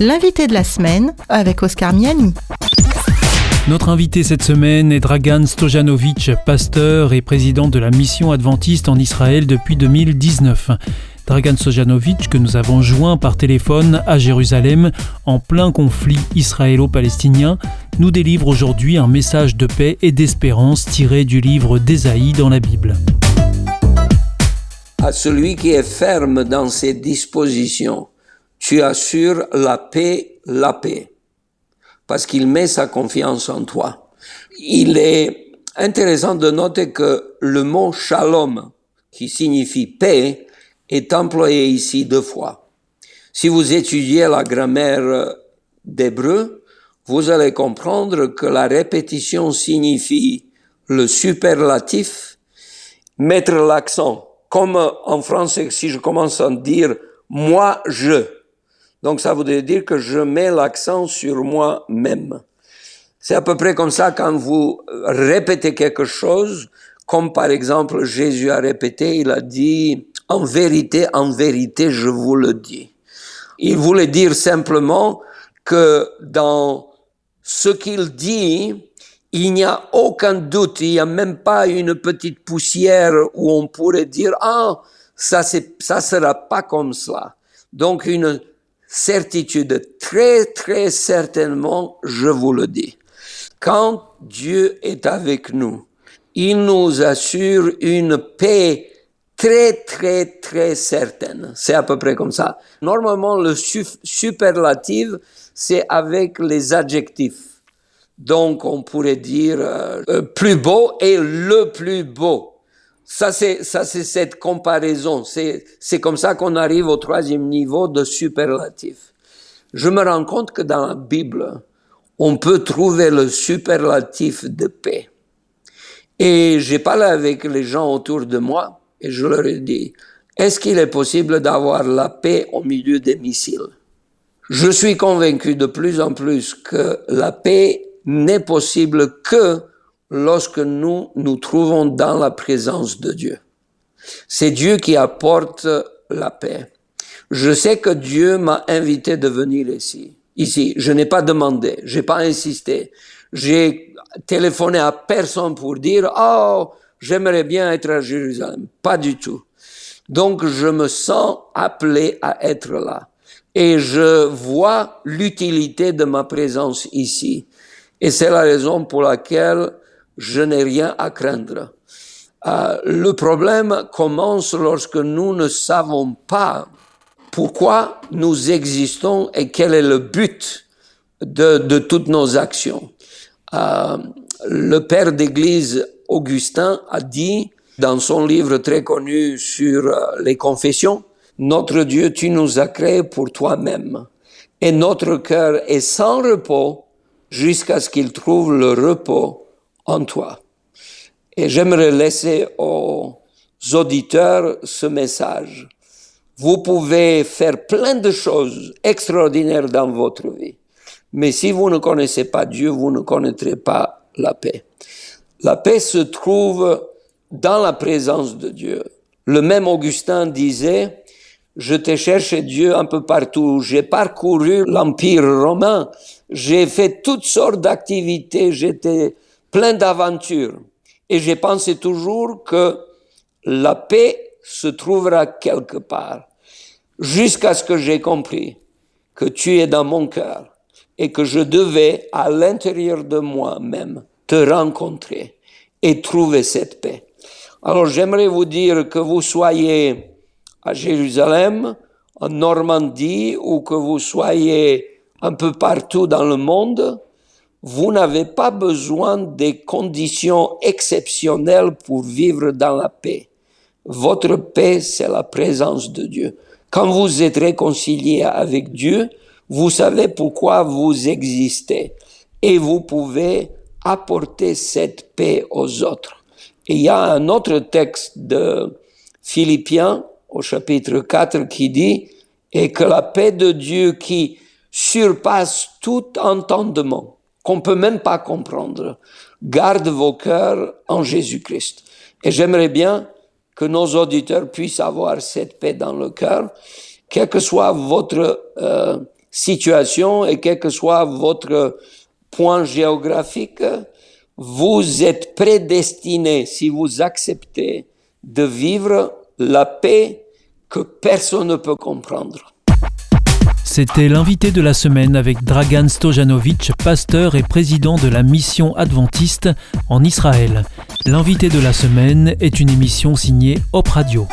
L'invité de la semaine avec Oscar Miani. Notre invité cette semaine est Dragan Stojanovic, pasteur et président de la mission adventiste en Israël depuis 2019. Dragan Stojanovic, que nous avons joint par téléphone à Jérusalem en plein conflit israélo-palestinien, nous délivre aujourd'hui un message de paix et d'espérance tiré du livre d'Ésaïe dans la Bible. À celui qui est ferme dans ses dispositions, tu assures la paix, la paix, parce qu'il met sa confiance en toi. Il est intéressant de noter que le mot shalom, qui signifie paix, est employé ici deux fois. Si vous étudiez la grammaire d'hébreu, vous allez comprendre que la répétition signifie le superlatif, mettre l'accent. Comme en français, si je commence à dire moi, je, donc ça voudrait dire que je mets l'accent sur moi-même. C'est à peu près comme ça quand vous répétez quelque chose, comme par exemple Jésus a répété, il a dit, en vérité, en vérité, je vous le dis. Il voulait dire simplement que dans ce qu'il dit, il n'y a aucun doute, il n'y a même pas une petite poussière où on pourrait dire, ah, ça, ça sera pas comme cela. Donc une certitude, très très certainement, je vous le dis. Quand Dieu est avec nous, il nous assure une paix très très très certaine. C'est à peu près comme ça. Normalement, le superlatif, c'est avec les adjectifs. Donc, on pourrait dire euh, plus beau et le plus beau. Ça, c'est, ça, c'est cette comparaison. C'est, c'est comme ça qu'on arrive au troisième niveau de superlatif. Je me rends compte que dans la Bible, on peut trouver le superlatif de paix. Et j'ai parlé avec les gens autour de moi et je leur ai dit, est-ce qu'il est possible d'avoir la paix au milieu des missiles? Je suis convaincu de plus en plus que la paix n'est possible que lorsque nous nous trouvons dans la présence de Dieu. C'est Dieu qui apporte la paix. Je sais que Dieu m'a invité de venir ici. Ici, je n'ai pas demandé, j'ai pas insisté. J'ai téléphoné à personne pour dire "Oh, j'aimerais bien être à Jérusalem." Pas du tout. Donc je me sens appelé à être là et je vois l'utilité de ma présence ici. Et c'est la raison pour laquelle je n'ai rien à craindre. Euh, le problème commence lorsque nous ne savons pas pourquoi nous existons et quel est le but de, de toutes nos actions. Euh, le père d'Église Augustin a dit dans son livre très connu sur euh, les confessions, Notre Dieu, tu nous as créés pour toi-même, et notre cœur est sans repos jusqu'à ce qu'il trouve le repos en toi. Et j'aimerais laisser aux auditeurs ce message. Vous pouvez faire plein de choses extraordinaires dans votre vie. Mais si vous ne connaissez pas Dieu, vous ne connaîtrez pas la paix. La paix se trouve dans la présence de Dieu. Le même Augustin disait, je t'ai cherché Dieu un peu partout. J'ai parcouru l'Empire romain. J'ai fait toutes sortes d'activités. J'étais plein d'aventures. Et j'ai pensé toujours que la paix se trouvera quelque part, jusqu'à ce que j'ai compris que tu es dans mon cœur et que je devais, à l'intérieur de moi-même, te rencontrer et trouver cette paix. Alors j'aimerais vous dire que vous soyez à Jérusalem, en Normandie, ou que vous soyez un peu partout dans le monde, vous n'avez pas besoin des conditions exceptionnelles pour vivre dans la paix. Votre paix, c'est la présence de Dieu. Quand vous êtes réconcilié avec Dieu, vous savez pourquoi vous existez et vous pouvez apporter cette paix aux autres. Et il y a un autre texte de Philippiens au chapitre 4 qui dit, et que la paix de Dieu qui surpasse tout entendement, qu'on peut même pas comprendre. Garde vos cœurs en Jésus-Christ. Et j'aimerais bien que nos auditeurs puissent avoir cette paix dans le cœur, quelle que soit votre euh, situation et quel que soit votre point géographique, vous êtes prédestiné, si vous acceptez, de vivre la paix que personne ne peut comprendre. C'était l'invité de la semaine avec Dragan Stojanovic, pasteur et président de la mission adventiste en Israël. L'invité de la semaine est une émission signée Hop Radio.